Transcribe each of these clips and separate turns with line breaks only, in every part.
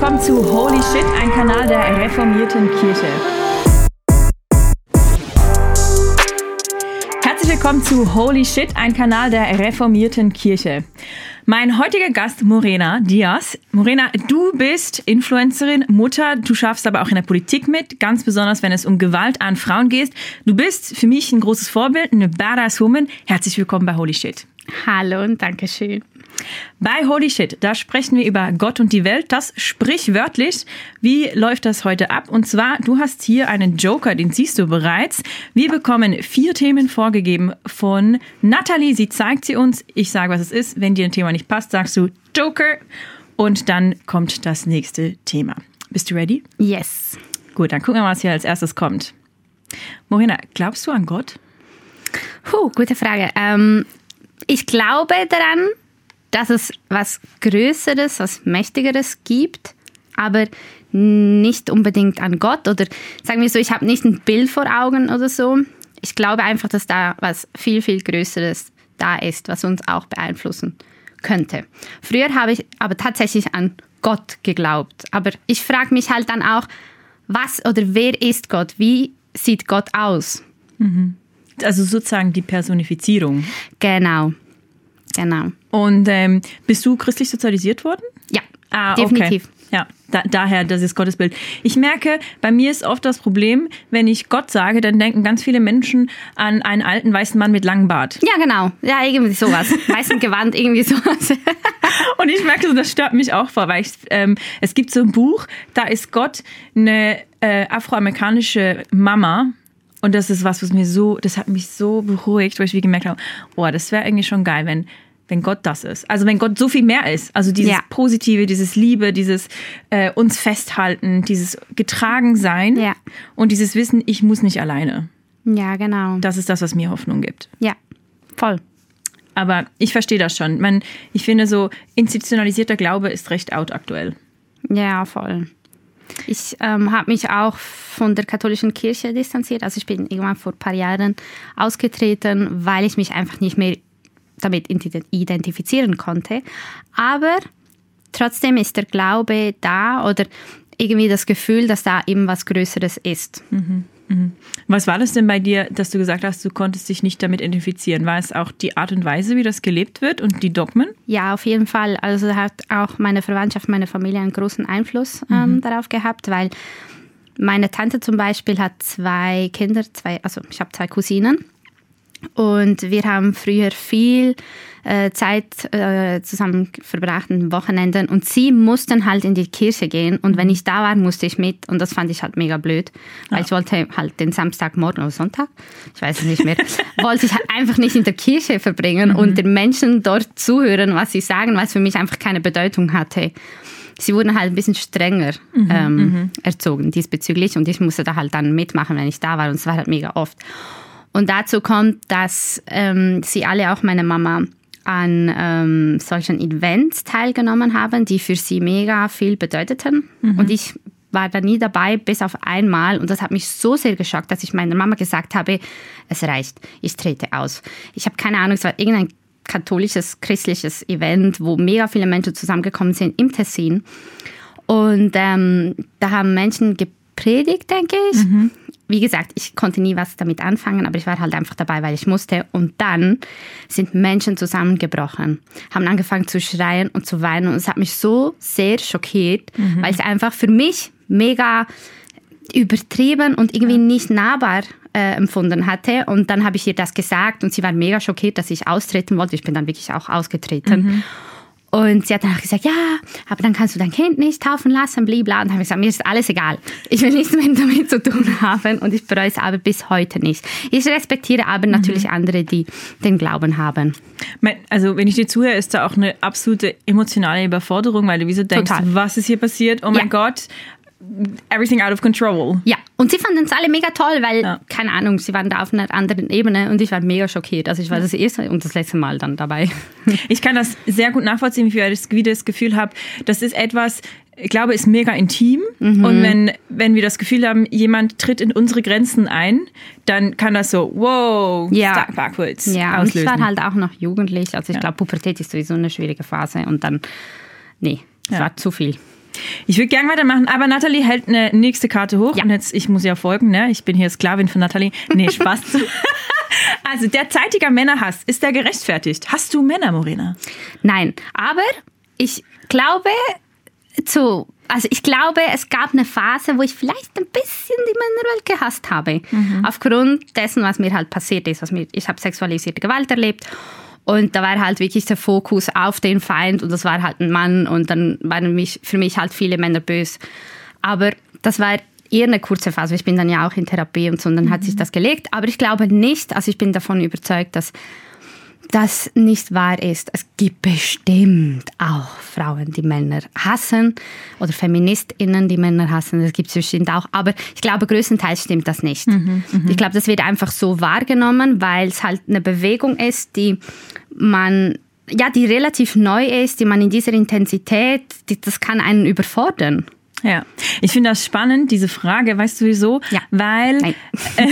willkommen zu Holy Shit, ein Kanal der reformierten Kirche. Herzlich willkommen zu Holy Shit, ein Kanal der reformierten Kirche. Mein heutiger Gast, Morena Diaz. Morena, du bist Influencerin, Mutter, du schaffst aber auch in der Politik mit, ganz besonders wenn es um Gewalt an Frauen geht. Du bist für mich ein großes Vorbild, eine badass Woman. Herzlich willkommen bei Holy Shit.
Hallo und danke schön.
Bei Holy Shit, da sprechen wir über Gott und die Welt, das sprichwörtlich. Wie läuft das heute ab? Und zwar, du hast hier einen Joker, den siehst du bereits. Wir bekommen vier Themen vorgegeben von Nathalie. Sie zeigt sie uns. Ich sage, was es ist. Wenn dir ein Thema nicht passt, sagst du Joker. Und dann kommt das nächste Thema. Bist du ready?
Yes.
Gut, dann gucken wir mal, was hier als erstes kommt. Morena, glaubst du an Gott?
Puh, gute Frage. Ähm, ich glaube daran, dass es was Größeres, was Mächtigeres gibt, aber nicht unbedingt an Gott oder sagen wir so, ich habe nicht ein Bild vor Augen oder so. Ich glaube einfach, dass da was viel, viel Größeres da ist, was uns auch beeinflussen könnte. Früher habe ich aber tatsächlich an Gott geglaubt. Aber ich frage mich halt dann auch, was oder wer ist Gott? Wie sieht Gott aus?
Mhm. Also sozusagen die Personifizierung.
Genau. Genau.
Und ähm, bist du christlich sozialisiert worden?
Ja, ah, definitiv. Okay.
Ja, da, daher das ist Gottesbild. Ich merke, bei mir ist oft das Problem, wenn ich Gott sage, dann denken ganz viele Menschen an einen alten weißen Mann mit langem Bart.
Ja, genau. Ja, irgendwie sowas. Weißen Gewand, irgendwie sowas.
Und ich merke so, das stört mich auch vor, weil ich, ähm, es gibt so ein Buch, da ist Gott eine äh, afroamerikanische Mama, und das ist was, was mir so, das hat mich so beruhigt, weil ich wie gemerkt habe, oh, das wäre eigentlich schon geil, wenn, wenn Gott das ist. Also wenn Gott so viel mehr ist. Also dieses ja. Positive, dieses Liebe, dieses äh, uns festhalten, dieses getragen sein ja. und dieses Wissen, ich muss nicht alleine.
Ja, genau.
Das ist das, was mir Hoffnung gibt.
Ja, voll.
Aber ich verstehe das schon. Man, ich finde so institutionalisierter Glaube ist recht out aktuell.
Ja, voll. Ich ähm, habe mich auch von der katholischen Kirche distanziert. Also ich bin irgendwann vor ein paar Jahren ausgetreten, weil ich mich einfach nicht mehr damit identifizieren konnte. Aber trotzdem ist der Glaube da oder irgendwie das Gefühl, dass da eben was Größeres ist.
Mhm. Mhm. Was war das denn bei dir, dass du gesagt hast, du konntest dich nicht damit identifizieren? War es auch die Art und Weise, wie das gelebt wird und die Dogmen?
Ja, auf jeden Fall. Also hat auch meine Verwandtschaft, meine Familie einen großen Einfluss ähm, mhm. darauf gehabt, weil meine Tante zum Beispiel hat zwei Kinder, zwei, also ich habe zwei Cousinen. Und wir haben früher viel äh, Zeit äh, zusammen verbracht an Wochenenden und sie mussten halt in die Kirche gehen und wenn ich da war, musste ich mit und das fand ich halt mega blöd, weil ja. ich wollte halt den Samstagmorgen oder Sonntag, ich weiß es nicht mehr, wollte ich halt einfach nicht in der Kirche verbringen mhm. und den Menschen dort zuhören, was sie sagen, weil es für mich einfach keine Bedeutung hatte. Sie wurden halt ein bisschen strenger mhm, ähm, mhm. erzogen diesbezüglich und ich musste da halt dann mitmachen, wenn ich da war und es war halt mega oft. Und dazu kommt, dass ähm, sie alle, auch meine Mama, an ähm, solchen Events teilgenommen haben, die für sie mega viel bedeuteten. Mhm. Und ich war da nie dabei, bis auf einmal. Und das hat mich so sehr geschockt, dass ich meiner Mama gesagt habe, es reicht, ich trete aus. Ich habe keine Ahnung, es war irgendein katholisches, christliches Event, wo mega viele Menschen zusammengekommen sind im Tessin. Und ähm, da haben Menschen gepredigt, denke ich. Mhm wie gesagt, ich konnte nie was damit anfangen, aber ich war halt einfach dabei, weil ich musste. Und dann sind Menschen zusammengebrochen, haben angefangen zu schreien und zu weinen. Und es hat mich so sehr schockiert, mhm. weil es einfach für mich mega übertrieben und irgendwie nicht nahbar äh, empfunden hatte. Und dann habe ich ihr das gesagt und sie war mega schockiert, dass ich austreten wollte. Ich bin dann wirklich auch ausgetreten. Mhm. Und sie hat dann auch gesagt, ja, aber dann kannst du dein Kind nicht taufen lassen, blibla. Und dann habe ich gesagt, mir ist alles egal. Ich will nichts mehr damit zu tun haben und ich bereue es aber bis heute nicht. Ich respektiere aber mhm. natürlich andere, die den Glauben haben.
Also wenn ich dir zuhöre, ist da auch eine absolute emotionale Überforderung, weil du wie so denkst, Total. was ist hier passiert? Oh mein ja. Gott, everything out of control.
Ja, und sie fanden es alle mega toll, weil, ja. keine Ahnung, sie waren da auf einer anderen Ebene und ich war mega schockiert. Also ich war das erste und das letzte Mal dann dabei.
Ich kann das sehr gut nachvollziehen, wie ich wieder das Gefühl habe, das ist etwas, ich glaube, ist mega intim. Mhm. Und wenn, wenn wir das Gefühl haben, jemand tritt in unsere Grenzen ein, dann kann das so, wow, ja. start backwards
Ja, auslösen. und ich war halt auch noch jugendlich. Also ich ja. glaube, Pubertät ist sowieso eine schwierige Phase und dann, nee, es ja. war zu viel.
Ich würde gerne weitermachen, aber Nathalie hält eine nächste Karte hoch.
Ja.
Und jetzt, ich muss ja folgen, ne? Ich bin hier Sklavin von Nathalie. Nee, Spaß. also, derzeitiger Männerhass, ist der gerechtfertigt? Hast du Männer, Morena?
Nein, aber ich glaube, zu, also ich glaube, es gab eine Phase, wo ich vielleicht ein bisschen die Männerwelt gehasst habe. Aufgrund dessen, was mir halt passiert ist. Was mir, ich habe sexualisierte Gewalt erlebt. Und da war halt wirklich der Fokus auf den Feind und das war halt ein Mann und dann waren mich, für mich halt viele Männer böse. Aber das war eher eine kurze Phase. Ich bin dann ja auch in Therapie und so und dann hat sich das gelegt. Aber ich glaube nicht, also ich bin davon überzeugt, dass das nicht wahr ist. Es gibt bestimmt auch Frauen, die Männer hassen oder FeministInnen, die Männer hassen. Das gibt es bestimmt auch. Aber ich glaube, größtenteils stimmt das nicht. ich glaube, das wird einfach so wahrgenommen, weil es halt eine Bewegung ist, die man, ja, die relativ neu ist, die man in dieser Intensität, die, das kann einen überfordern.
Ja, ich finde das spannend, diese Frage, weißt du wieso?
Ja.
Weil.
Nein.
Äh, nein,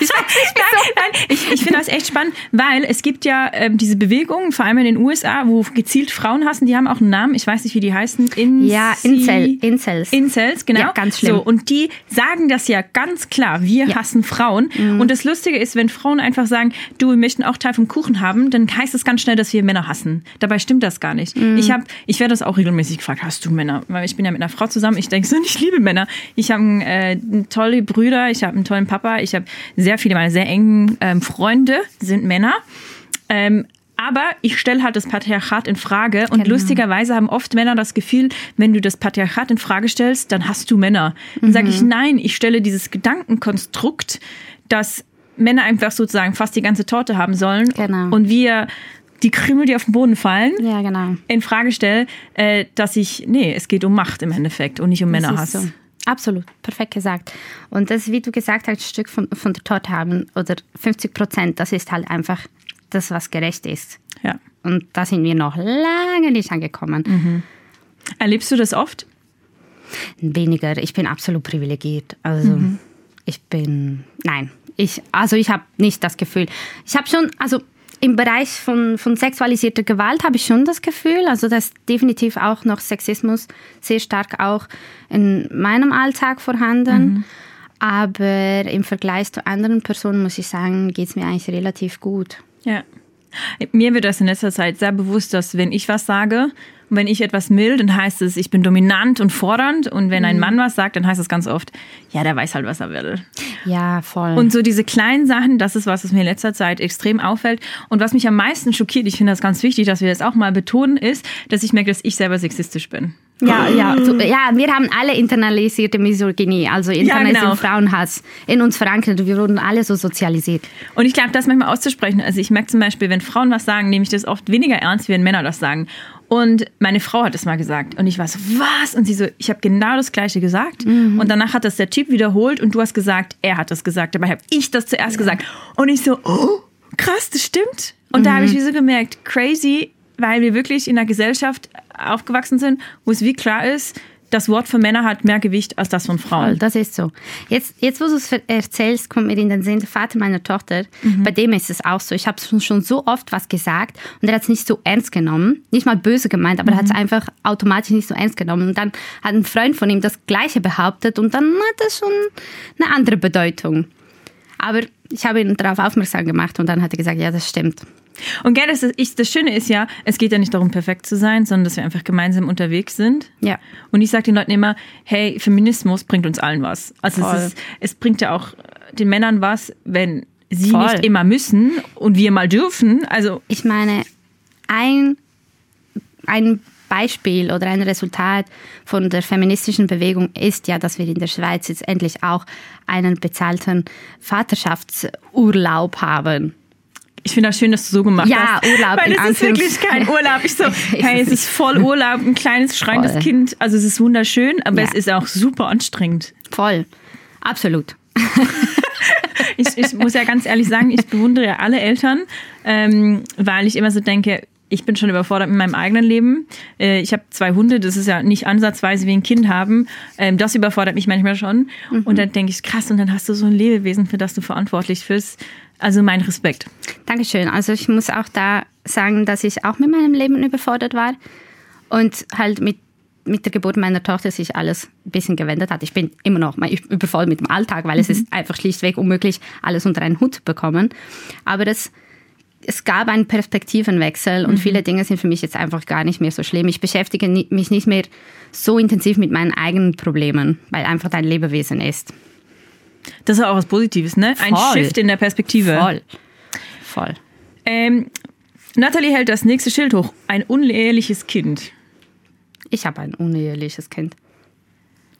ich, nein, nein, ich, ich finde das echt spannend, weil es gibt ja ähm, diese Bewegungen, vor allem in den USA, wo gezielt Frauen hassen, die haben auch einen Namen, ich weiß nicht, wie die heißen. Inci
Ja, Incel, Incels.
Incels, genau.
Ja, ganz schlimm.
So, und die sagen das ja ganz klar, wir
Ja. Mhm.
hassen Frauen. Und das Lustige ist, wenn Frauen einfach sagen, du, wir möchten auch Teil vom Kuchen haben, dann heißt es ganz schnell, dass wir Männer hassen. Dabei stimmt das gar nicht.
Mhm.
Ich habe, ich werde das auch regelmäßig gefragt, hast du Männer? Weil ich bin ja mit einer Frau zusammen, ich denke so, ich liebe Männer. Ich habe äh, tolle Brüder, ich habe einen tollen Papa, ich habe sehr viele, meine sehr engen ähm, Freunde sind Männer. Ähm, aber ich stelle halt das Patriarchat in Frage und
Genau.
lustigerweise haben oft Männer das Gefühl, wenn du das Patriarchat in Frage stellst, dann hast du Männer. Dann sage
Mhm.
ich nein, ich stelle dieses Gedankenkonstrukt, dass Männer einfach sozusagen fast die ganze Torte haben sollen
Genau.
und wir die Krümel, die auf den Boden fallen,
Ja, genau.
in Frage stelle, äh, dass ich, nee, es geht um Macht im Endeffekt und nicht um
Das
Männerhass.
so. Absolut, perfekt gesagt. Und das, wie du gesagt hast, ein Stück von, von der Torte haben oder 50 Prozent, das ist halt einfach das, was gerecht ist.
Ja.
Und da sind wir noch lange nicht angekommen.
Mhm. Erlebst du das oft?
Weniger. Ich bin absolut privilegiert. Also ich bin, nein, ich, also ich habe nicht das Gefühl. Ich habe schon, also im Bereich von, von sexualisierter Gewalt habe ich schon das Gefühl, also dass definitiv auch noch Sexismus sehr stark auch in meinem Alltag vorhanden. Aber im Vergleich zu anderen Personen muss ich sagen, geht es mir eigentlich relativ gut.
Ja. Mir wird das in letzter Zeit sehr bewusst, dass wenn ich was sage und wenn ich etwas will, dann heißt es, ich bin dominant und fordernd. Und wenn ein Mann was sagt, dann heißt es ganz oft, ja, der weiß halt, was er will.
Ja, voll.
Und so diese kleinen Sachen, das ist was, was mir in letzter Zeit extrem auffällt. Und was mich am meisten schockiert, ich finde das ganz wichtig, dass wir das auch mal betonen, ist, dass ich merke, dass ich selber sexistisch bin.
Ja, ja, so, ja, wir haben alle internalisierte Misogynie, also internalisierten
genau.
Frauenhass in uns verankert. Wir wurden alle so sozialisiert.
Und ich glaube, das manchmal auszusprechen. Also ich merke zum Beispiel, wenn Frauen was sagen, nehme ich das oft weniger ernst, wie wenn Männer das sagen. Und meine Frau hat es mal gesagt. Und ich war so, was? Und sie so, ich habe genau das Gleiche gesagt. Und danach hat das der Typ wiederholt und du hast gesagt, er hat das gesagt. Dabei habe ich das zuerst gesagt. Und ich so, oh, krass, das stimmt. Und da habe ich wie so gemerkt, crazy, weil wir wirklich in einer Gesellschaft aufgewachsen sind, wo es wie klar ist, das Wort für Männer hat mehr Gewicht als das von Frauen.
Das ist so. Jetzt, jetzt wo du es erzählst, kommt mir in den Sinn, der Vater meiner Tochter, bei dem ist es auch so. Ich habe schon, schon so oft was gesagt und er hat es nicht so ernst genommen. Nicht mal böse gemeint, aber er hat es einfach automatisch nicht so ernst genommen. Und dann hat ein Freund von ihm das Gleiche behauptet und dann hat es schon eine andere Bedeutung. Aber ich habe ihn darauf aufmerksam gemacht und dann hat er gesagt, ja, das stimmt.
Und gell, das, ist, das Schöne ist ja, es geht ja nicht darum, perfekt zu sein, sondern dass wir einfach gemeinsam unterwegs sind.
Ja.
Und ich sage den Leuten immer, hey, Feminismus bringt uns allen was. Also es, ist, es bringt ja auch den Männern was, wenn sie
Voll.
nicht immer müssen und wir mal dürfen. Also
Ich meine, ein, ein Beispiel oder ein Resultat von der feministischen Bewegung ist ja, dass wir in der Schweiz jetzt endlich auch einen bezahlten Vaterschaftsurlaub haben.
Ich finde das schön, dass du so gemacht
Ja,
hast.
Urlaub
Weil es ist wirklich kein Urlaub. Ich so, hey, es ist voll Urlaub, ein kleines schreiendes
Voll.
Kind. Also es ist wunderschön, aber
Ja.
es ist auch super anstrengend.
Voll. Absolut.
Ich, ich muss ja ganz ehrlich sagen, ich bewundere ja alle Eltern, ähm, weil ich immer so denke, ich bin schon überfordert mit meinem eigenen Leben. Äh, ich habe zwei Hunde, das ist ja nicht ansatzweise wie ein Kind haben. Ähm, das überfordert mich manchmal schon. Und dann denke ich, krass, und dann hast du so ein Lebewesen, für das du verantwortlich bist. Also mein Respekt.
Dankeschön. Also ich muss auch da sagen, dass ich auch mit meinem Leben überfordert war und halt mit mit der Geburt meiner Tochter sich alles ein bisschen gewendet hat. Ich bin immer noch mal übervoll mit dem Alltag, weil es ist einfach schlichtweg unmöglich, alles unter einen Hut zu bekommen. Aber das, es gab einen Perspektivenwechsel und viele Dinge sind für mich jetzt einfach gar nicht mehr so schlimm. Ich beschäftige mich nicht mehr so intensiv mit meinen eigenen Problemen, weil einfach dein Lebewesen ist.
Das ist auch was Positives, ne? Ein
Voll.
Shift in der Perspektive.
Voll. Voll.
Ähm, Natalie hält das nächste Schild hoch. Ein uneheliches Kind.
Ich habe ein uneheliches Kind.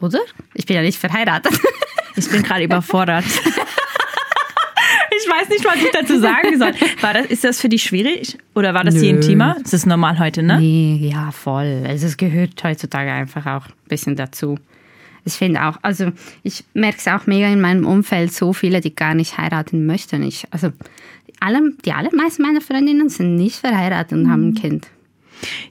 Oder? Ich bin ja nicht verheiratet.
Ich bin gerade überfordert. Ich weiß nicht, was ich dazu sagen soll. War das, ist das für dich schwierig? Oder war das
Nö.
hier intimer? Das ist normal heute, ne?
Nee, ja, voll. Also es gehört heutzutage einfach auch ein bisschen dazu. Ich finde auch, also ich merke es auch mega in meinem Umfeld, so viele, die gar nicht heiraten möchten. Ich, also alle, die allermeisten meiner Freundinnen sind nicht verheiratet und haben ein Kind.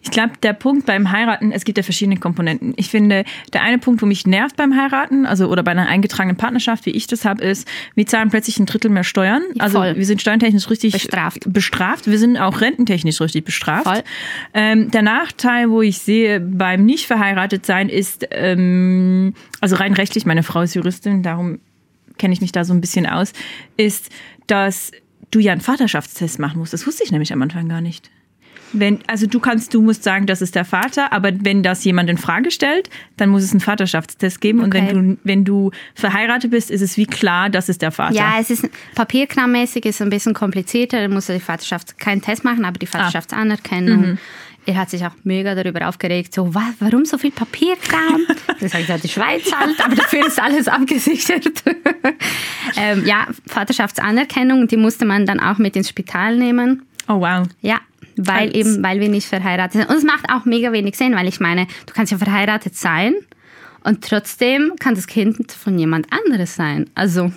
Ich glaube, der Punkt beim Heiraten, es gibt ja verschiedene Komponenten. Ich finde, der eine Punkt, wo mich nervt beim Heiraten, also oder bei einer eingetragenen Partnerschaft, wie ich das habe, ist, wir zahlen plötzlich ein Drittel mehr Steuern. Also
Voll.
wir sind steuertechnisch richtig
Bestraft.
bestraft. Wir sind auch rententechnisch richtig bestraft. Ähm, der Nachteil, wo ich sehe beim nicht verheiratet sein, ist, ähm, also rein rechtlich, meine Frau ist Juristin, darum kenne ich mich da so ein bisschen aus, ist, dass du ja einen Vaterschaftstest machen musst. Das wusste ich nämlich am Anfang gar nicht. Wenn, also du kannst, du musst sagen, das ist der Vater, aber wenn das jemand in Frage stellt, dann muss es einen Vaterschaftstest geben. Und
Okay.
wenn du, wenn du verheiratet bist, ist es wie klar, das ist der Vater.
Ja, es ist papierkrammäßig, ist ein bisschen komplizierter. Da muss er die Vaterschaft keinen Test machen, aber die Vaterschaftsanerkennung. Er hat sich auch mega darüber aufgeregt, so, wa, warum so viel Papierkram? Dann sage ich, ja, die Schweiz halt, aber dafür ist alles abgesichert. ähm, ja, Vaterschaftsanerkennung, die musste man dann auch mit ins Spital nehmen.
Oh wow.
Ja, weil
Als-
eben, weil wir nicht verheiratet sind. Und es macht auch mega wenig Sinn, weil ich meine, du kannst ja verheiratet sein und trotzdem kann das Kind von jemand anderes sein. Also,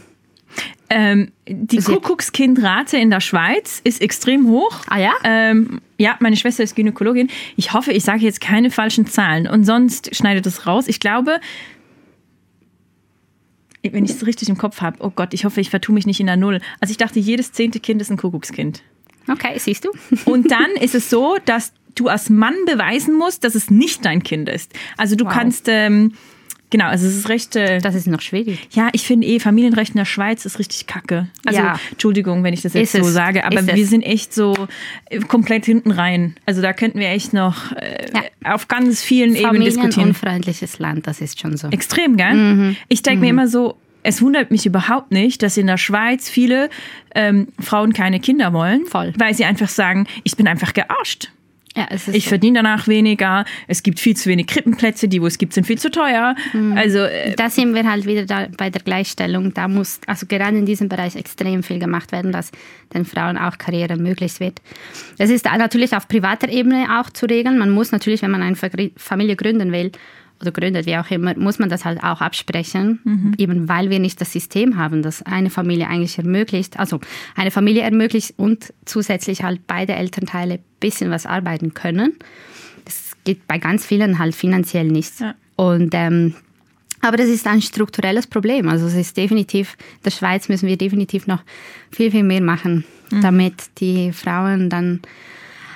Ähm, die
Also-
Kuckuckskindrate in der Schweiz ist extrem hoch.
Ah ja?
Ähm, ja, meine Schwester ist Gynäkologin. Ich hoffe, ich sage jetzt keine falschen Zahlen und sonst schneidet es raus. Ich glaube, wenn ich es richtig im Kopf habe, oh Gott, ich hoffe, ich vertue mich nicht in der Null. Also ich dachte, jedes zehnte Kind ist ein Kuckuckskind.
Okay, siehst du?
Und dann ist es so, dass du als Mann beweisen musst, dass es nicht dein Kind ist. Also du
Wow.
kannst, ähm, genau, also es ist recht... Äh,
Das ist noch schwierig.
ja, ich finde eh, Familienrecht in der Schweiz ist richtig kacke. Also,
Ja.
Entschuldigung, wenn ich das jetzt
Ist
so
es.
sage, aber
Ist
wir
es.
sind echt so äh, komplett hinten rein. Also da könnten wir echt noch äh, auf ganz vielen Ebenen diskutieren.
Familienunfreundliches Land, das ist schon so.
Extrem, gell?
Mhm.
Ich denke mir immer so, es wundert mich überhaupt nicht, dass in der Schweiz viele ähm, Frauen keine Kinder wollen,
Voll.
weil sie einfach sagen, ich bin einfach gearscht.
Ja,
Ich
so.
verdiene danach weniger, es gibt viel zu wenig Krippenplätze, die, wo es gibt, sind viel zu teuer.
Mhm.
Also äh,
Da sind wir halt wieder da bei der Gleichstellung. Da muss also gerade in diesem Bereich extrem viel gemacht werden, dass den Frauen auch Karriere möglich wird. Das ist natürlich auf privater Ebene auch zu regeln. Man muss natürlich, wenn man eine Familie gründen will oder gründet, wie auch immer, muss man das halt auch absprechen, eben weil wir nicht das System haben, das eine Familie eigentlich ermöglicht. Also eine Familie ermöglicht und zusätzlich halt beide Elternteile ein bisschen was arbeiten können. Das geht bei ganz vielen halt finanziell nicht.
Ja.
Und ähm, aber das ist ein strukturelles Problem. Also es ist definitiv, in der Schweiz müssen wir definitiv noch viel, viel mehr machen, damit die Frauen dann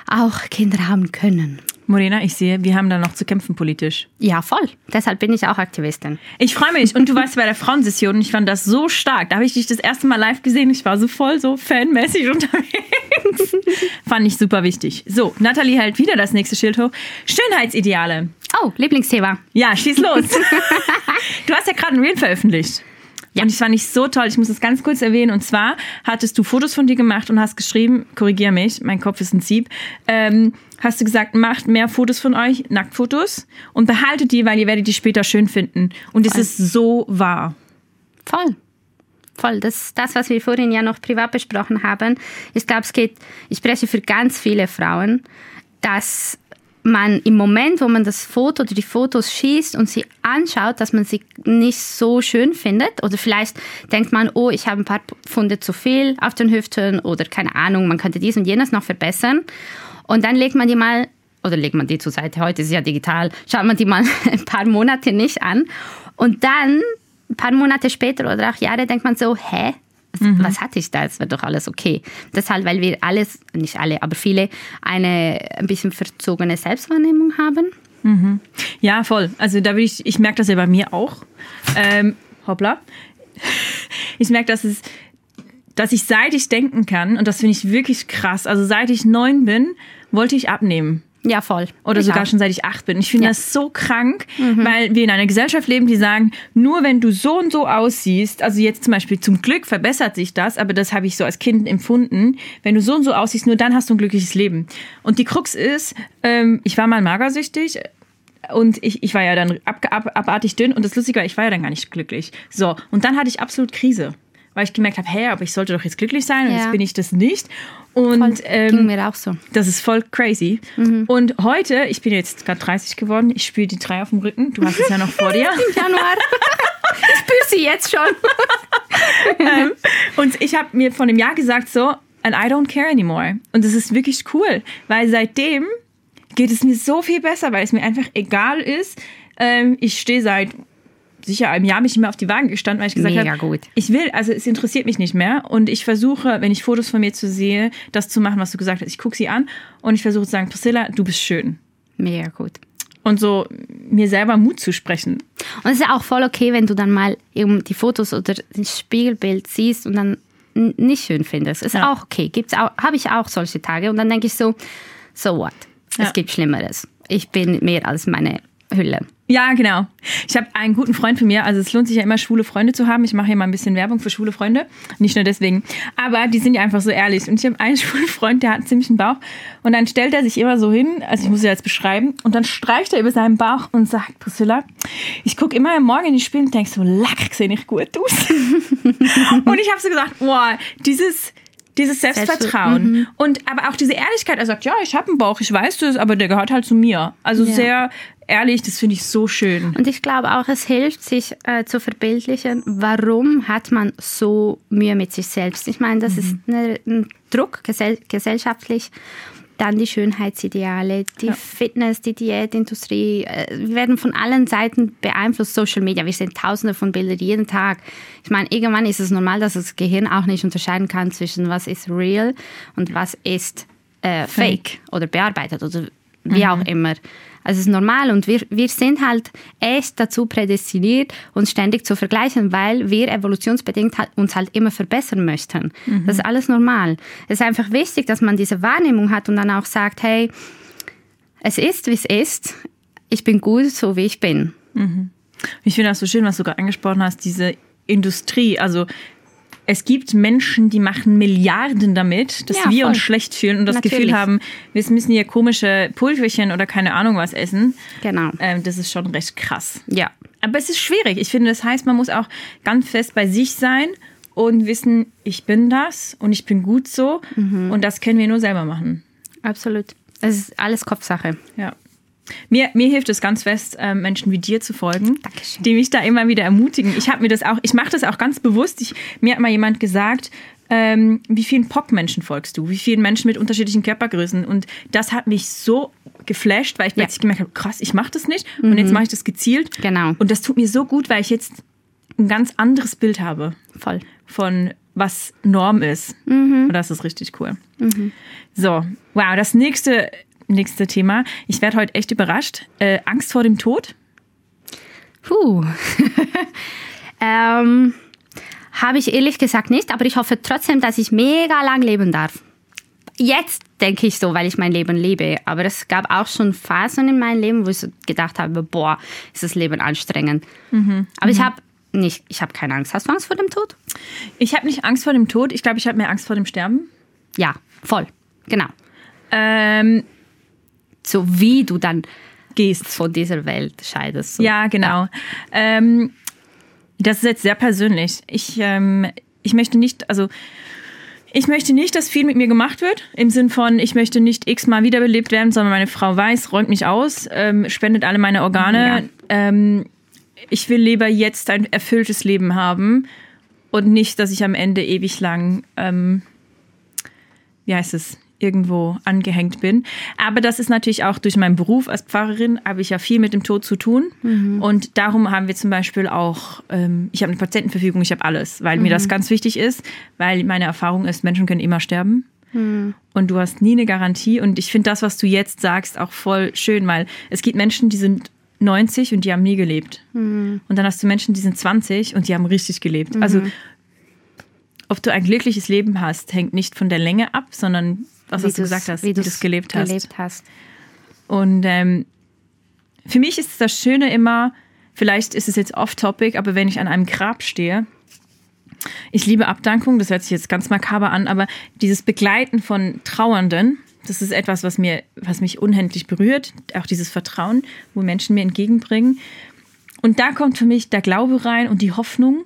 auch Kinder haben können.
Morena, ich sehe, wir haben da noch zu kämpfen politisch.
Ja, voll. Deshalb bin ich auch Aktivistin.
Ich freue mich. Und du warst bei der Frauensession und ich fand das so stark. Da habe ich dich das erste Mal live gesehen. Ich war so voll so fanmäßig unterwegs. fand ich super wichtig. So, Nathalie hält wieder das nächste Schild hoch. Schönheitsideale.
Oh, Lieblingsthema.
Ja, schieß los. du hast ja gerade ein Reel veröffentlicht.
Ja.
Und ich fand ich so toll. Ich muss das ganz kurz erwähnen. Und zwar hattest du Fotos von dir gemacht und hast geschrieben, korrigier mich, mein Kopf ist ein Sieb, ähm, hast du gesagt, macht mehr Fotos von euch, Nacktfotos, und behaltet die, weil ihr werdet die später schön finden. Und es ist so wahr.
Voll. Voll. Das, das, was wir vorhin ja noch privat besprochen haben. Ich glaube, es geht, ich spreche für ganz viele Frauen, dass man im Moment, wo man das Foto oder die Fotos schießt und sie anschaut, dass man sie nicht so schön findet. Oder vielleicht denkt man, oh, ich habe ein paar Pfunde zu viel auf den Hüften oder keine Ahnung, man könnte dies und jenes noch verbessern. Und dann legt man die mal, oder legt man die zur Seite, heute ist ja digital, schaut man die mal ein paar Monate nicht an. Und dann, ein paar Monate später oder auch Jahre, denkt man so, hä? Was, was hatte ich da? Es war doch alles okay. Deshalb, weil wir alles, nicht alle, aber viele, eine ein bisschen verzogene Selbstwahrnehmung haben.
Ja, voll. Also da will ich, ich merke das ja bei mir auch. Ähm, hoppla. Ich merke, dass es, dass ich seit ich denken kann, und das finde ich wirklich krass, also seit ich neun bin, wollte ich abnehmen.
Ja, voll.
Oder
Ich
sogar
auch.
schon seit ich acht bin. Ich finde
Ja.
das so krank, weil wir in einer Gesellschaft leben, die sagen, nur wenn du so und so aussiehst, also jetzt zum Beispiel zum Glück verbessert sich das, aber das habe ich so als Kind empfunden, wenn du so und so aussiehst, nur dann hast du ein glückliches Leben. Und die Krux ist, ähm, ich war mal magersüchtig. Und ich, ich war ja dann ab, ab, abartig dünn und das Lustige war, ich war ja dann gar nicht glücklich. So, und dann hatte ich absolut Krise, weil ich gemerkt habe, hey, aber ich sollte doch jetzt glücklich sein und
Ja.
jetzt bin ich das nicht. Und
Voll.
ähm,
Ging mir auch so.
das ist voll crazy. Und heute, ich bin jetzt gerade 30 geworden, ich spüre die drei auf dem Rücken. Du hast es ja noch vor dir.
Januar. ich spüre sie jetzt schon.
Und ich habe mir vor einem Jahr gesagt, so, and I don't care anymore. Und das ist wirklich cool, weil seitdem geht es mir so viel besser, weil es mir einfach egal ist. Ähm, ich stehe seit sicher einem Jahr mich immer auf die Waage gestanden, weil ich gesagt
Mega
habe,
gut.
ich will, also es interessiert mich nicht mehr und ich versuche, wenn ich Fotos von mir zu sehe, das zu machen, was du gesagt hast. Ich gucke sie an und ich versuche zu sagen, Priscilla, du bist schön.
Mega gut.
Und so mir selber Mut zu sprechen.
Und es ist auch voll okay, wenn du dann mal eben die Fotos oder das Spiegelbild siehst und dann nicht schön findest. Ist
Ja.
auch okay. Gibt's auch, habe ich auch solche Tage. Und dann denke ich so, so what?
Ja.
Es gibt Schlimmeres. Ich bin mehr als meine Hülle.
Ja, genau. Ich habe einen guten Freund von mir, also es lohnt sich ja immer, schwule Freunde zu haben. Ich mache hier mal ein bisschen Werbung für schwule Freunde. Nicht nur deswegen. Aber die sind ja einfach so ehrlich. Und ich habe einen schwulen Freund, der hat einen ziemlichen Bauch. Und dann stellt er sich immer so hin, also ich muss es jetzt beschreiben, und dann streicht er über seinen Bauch und sagt, Priscilla, ich gucke immer morgen in die Spiegel und denke so, lack, sehe nicht gut aus. und ich habe so gesagt, boah, dieses... Dieses Selbstvertrauen und aber auch diese Ehrlichkeit. Er sagt, ja, ich habe einen Bauch, ich weiß das, aber der gehört halt zu mir. Also
Ja.
sehr ehrlich, das finde ich so schön.
Und ich glaube auch, es hilft, sich äh, zu verbildlichen, warum hat man so Mühe mit sich selbst. Ich meine, das ist eine, ein Druck gesell gesellschaftlich. Dann die Schönheitsideale, die Fitness, die Diätindustrie. Äh, wir werden von allen Seiten beeinflusst. Social Media, wir sehen tausende von Bildern jeden Tag. Ich meine, irgendwann ist es normal, dass das Gehirn auch nicht unterscheiden kann zwischen was ist real und was ist äh, fake oder bearbeitet oder wie auch immer. Also es ist normal und wir, wir sind halt echt dazu prädestiniert, uns ständig zu vergleichen, weil wir evolutionsbedingt halt, uns halt immer verbessern möchten. Das ist alles normal. Es ist einfach wichtig, dass man diese Wahrnehmung hat und dann auch sagt, hey, es ist, wie es ist. Ich bin gut, so wie ich bin.
Ich finde das so schön, was du gerade angesprochen hast, diese Industrie. Also es gibt Menschen, die machen Milliarden damit, dass
Ja,
wir uns schlecht fühlen und das
Natürlich.
Gefühl haben, wir müssen hier komische Pulverchen oder keine Ahnung was essen.
Genau.
Ähm, das ist schon recht krass.
Ja.
Aber es ist schwierig. Ich finde, das heißt, man muss auch ganz fest bei sich sein und wissen, ich bin das und ich bin gut so und das können wir nur selber machen.
Absolut. Es ist alles Kopfsache.
Ja. Mir, mir hilft es ganz fest, ähm, Menschen wie dir zu folgen,
Dankeschön.
die mich da immer wieder ermutigen. Ich habe mir das auch, ich mache das auch ganz bewusst. Ich, mir hat mal jemand gesagt, ähm, wie vielen POC-Menschen folgst du? Wie vielen Menschen mit unterschiedlichen Körpergrößen? Und das hat mich so geflasht, weil ich
Ja.
plötzlich gemerkt habe, krass, ich mache das nicht. Und jetzt mache ich das gezielt.
Genau.
Und das tut mir so gut, weil ich jetzt ein ganz anderes Bild habe
Voll.
von was Norm ist. Und das ist richtig cool. So, wow, das nächste, nächste Thema. Ich werde heute echt überrascht. Äh, Angst vor dem Tod?
Puh. ähm, Habe ich ehrlich gesagt nicht, aber ich hoffe trotzdem, dass ich mega lang leben darf. Jetzt denke ich so, weil ich mein Leben lebe. Aber es gab auch schon Phasen in meinem Leben, wo ich so gedacht habe, boah, ist das Leben anstrengend. Aber ich habe nicht, ich habe keine Angst. Hast du Angst vor dem Tod?
Ich habe nicht Angst vor dem Tod. Ich glaube, ich habe mehr Angst vor dem Sterben.
Ja, voll. Genau.
Ähm,
So wie du dann
gehst.
von dieser Welt scheidest. So.
Ja, genau. Ähm, das ist jetzt sehr persönlich. Ich, ähm, ich möchte nicht, also ich möchte nicht, dass viel mit mir gemacht wird. Im Sinn von, ich möchte nicht x-mal wiederbelebt werden, sondern meine Frau weiß, räumt mich aus, ähm, spendet alle meine Organe. Ähm, ich will lieber jetzt ein erfülltes Leben haben und nicht, dass ich am Ende ewig lang, ähm, wie heißt es, irgendwo angehängt bin. Aber das ist natürlich auch durch meinen Beruf als Pfarrerin, habe ich ja viel mit dem Tod zu tun. Und darum haben wir zum Beispiel auch, ähm, ich habe eine Patientenverfügung, ich habe alles, weil mir das ganz wichtig ist, weil meine Erfahrung ist, Menschen können immer sterben. und du hast nie eine Garantie. Und ich finde das, was du jetzt sagst, auch voll schön, weil es gibt Menschen, die sind 90 und die haben nie gelebt. Und dann hast du Menschen, die sind 20 und die haben richtig gelebt. Also ob du ein glückliches Leben hast, hängt nicht von der Länge ab, sondern was du gesagt hast,
wie
du es gelebt hast.
gelebt hast.
Und ähm, für mich ist das Schöne immer, vielleicht ist es jetzt off-topic, aber wenn ich an einem Grab stehe, ich liebe Abdankung, das hört sich jetzt ganz makaber an, aber dieses Begleiten von Trauernden, das ist etwas, was, mir, was mich unendlich berührt, auch dieses Vertrauen, wo Menschen mir entgegenbringen. Und da kommt für mich der Glaube rein und die Hoffnung,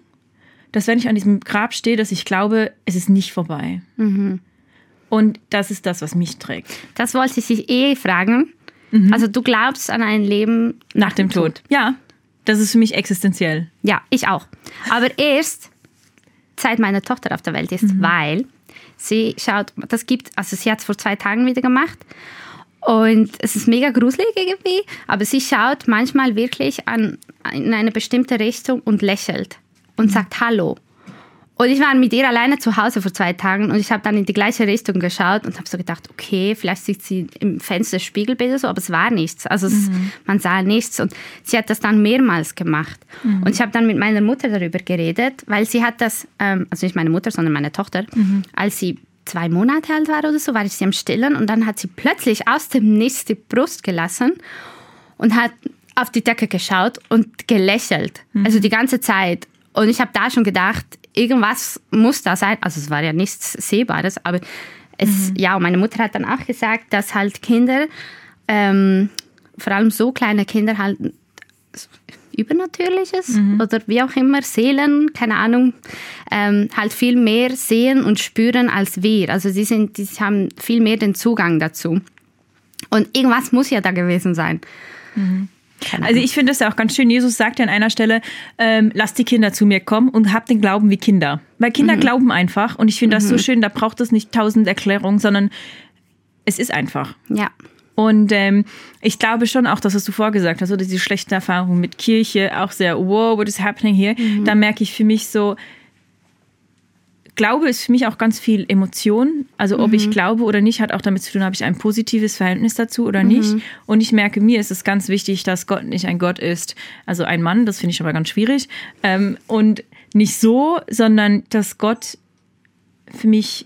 dass wenn ich an diesem Grab stehe, dass ich glaube, es ist nicht vorbei. Und das ist das, was mich trägt.
Das wollte ich dich eh fragen. Also du glaubst an ein Leben
Nach dem Tod. Ja, das ist für mich existenziell.
Ja, ich auch. Aber erst seit meine Tochter auf der Welt ist, weil sie schaut, das gibt, also sie hat es vor zwei Tagen wieder gemacht und es ist mega gruselig irgendwie, aber sie schaut manchmal wirklich an, in eine bestimmte Richtung und lächelt und sagt Hallo. Und ich war mit ihr alleine zu Hause vor zwei Tagen und ich habe dann in die gleiche Richtung geschaut und habe so gedacht, okay, vielleicht sieht sie im Fenster das Spiegelbild oder so, aber es war nichts. Also es, man sah nichts und sie hat das dann mehrmals gemacht. Und ich habe dann mit meiner Mutter darüber geredet, weil sie hat das, ähm, also nicht meine Mutter, sondern meine Tochter, als sie zwei Monate alt war oder so, war ich sie am Stillen und dann hat sie plötzlich aus dem Nichts die Brust gelassen und hat auf die Decke geschaut und gelächelt. Also die ganze Zeit. Und ich habe da schon gedacht, irgendwas muss da sein. Also es war ja nichts Sehbares, aber es, ja, und meine Mutter hat dann auch gesagt, dass halt Kinder, ähm, vor allem so kleine Kinder halt Übernatürliches oder wie auch immer, Seelen, keine Ahnung, ähm, halt viel mehr sehen und spüren als wir. Also sie, sind, die haben viel mehr den Zugang dazu. Und irgendwas muss ja da gewesen sein. Keine
Also ich finde das ja auch ganz schön. Jesus sagt ja an einer Stelle, ähm, lasst die Kinder zu mir kommen und habt den Glauben wie Kinder. Weil Kinder glauben einfach und ich finde das so schön, da braucht es nicht tausend Erklärungen, sondern es ist einfach.
Ja.
Und ähm, ich glaube schon auch, das, was du vorgesagt hast, oder diese schlechten Erfahrungen mit Kirche, auch sehr, wow, what is happening here? Da merke ich für mich so, Glaube ist für mich auch ganz viel Emotion. Also ob ich glaube oder nicht, hat auch damit zu tun, habe ich ein positives Verhältnis dazu oder nicht. Und ich merke, mir ist es ganz wichtig, dass Gott nicht ein Gott ist, also ein Mann, das finde ich aber ganz schwierig. Ähm, und nicht so, sondern dass Gott für mich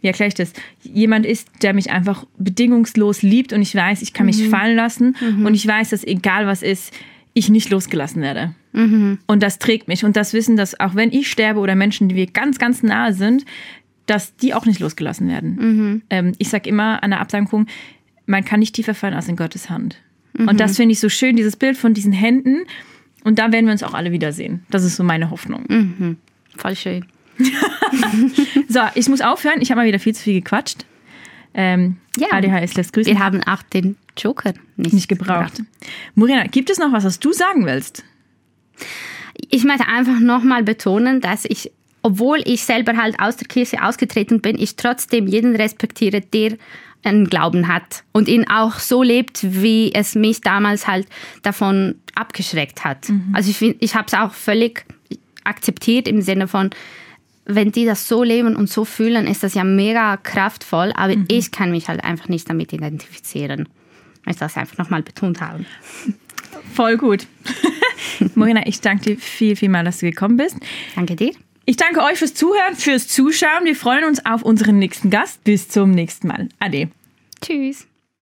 wie erkläre ich das? Jemand ist, der mich einfach bedingungslos liebt und ich weiß, ich kann mich fallen lassen und ich weiß, dass egal was ist, ich nicht losgelassen werde. Und das trägt mich. Und das Wissen, dass auch wenn ich sterbe oder Menschen, die mir ganz, ganz nahe sind, dass die auch nicht losgelassen werden. Ähm, ich sage immer an der Abdankung, man kann nicht tiefer fallen als in Gottes Hand. Und das finde ich so schön, dieses Bild von diesen Händen. Und da werden wir uns auch alle wiedersehen. Das ist so meine Hoffnung.
Voll schön.
So, ich muss aufhören. Ich habe mal wieder viel zu viel gequatscht. Ähm,
Ja.
ADHS lässt grüßen.
Wir haben auch den Joker nicht,
nicht gebraucht. Morena, gibt es noch was, was du sagen willst?
Ich möchte einfach nochmal betonen, dass ich, obwohl ich selber halt aus der Kirche ausgetreten bin, ich trotzdem jeden respektiere, der einen Glauben hat und ihn auch so lebt, wie es mich damals halt davon abgeschreckt hat. Also ich, find- ich habe es auch völlig akzeptiert im Sinne von, wenn die das so leben und so fühlen, ist das ja mega kraftvoll, aber ich kann mich halt einfach nicht damit identifizieren. Ich möchte das einfach nochmal betont haben.
Voll gut. Morena, ich danke dir viel, viel mal, dass du gekommen bist.
Danke dir.
Ich danke euch fürs Zuhören, fürs Zuschauen. Wir freuen uns auf unseren nächsten Gast. Bis zum nächsten Mal. Ade.
Tschüss.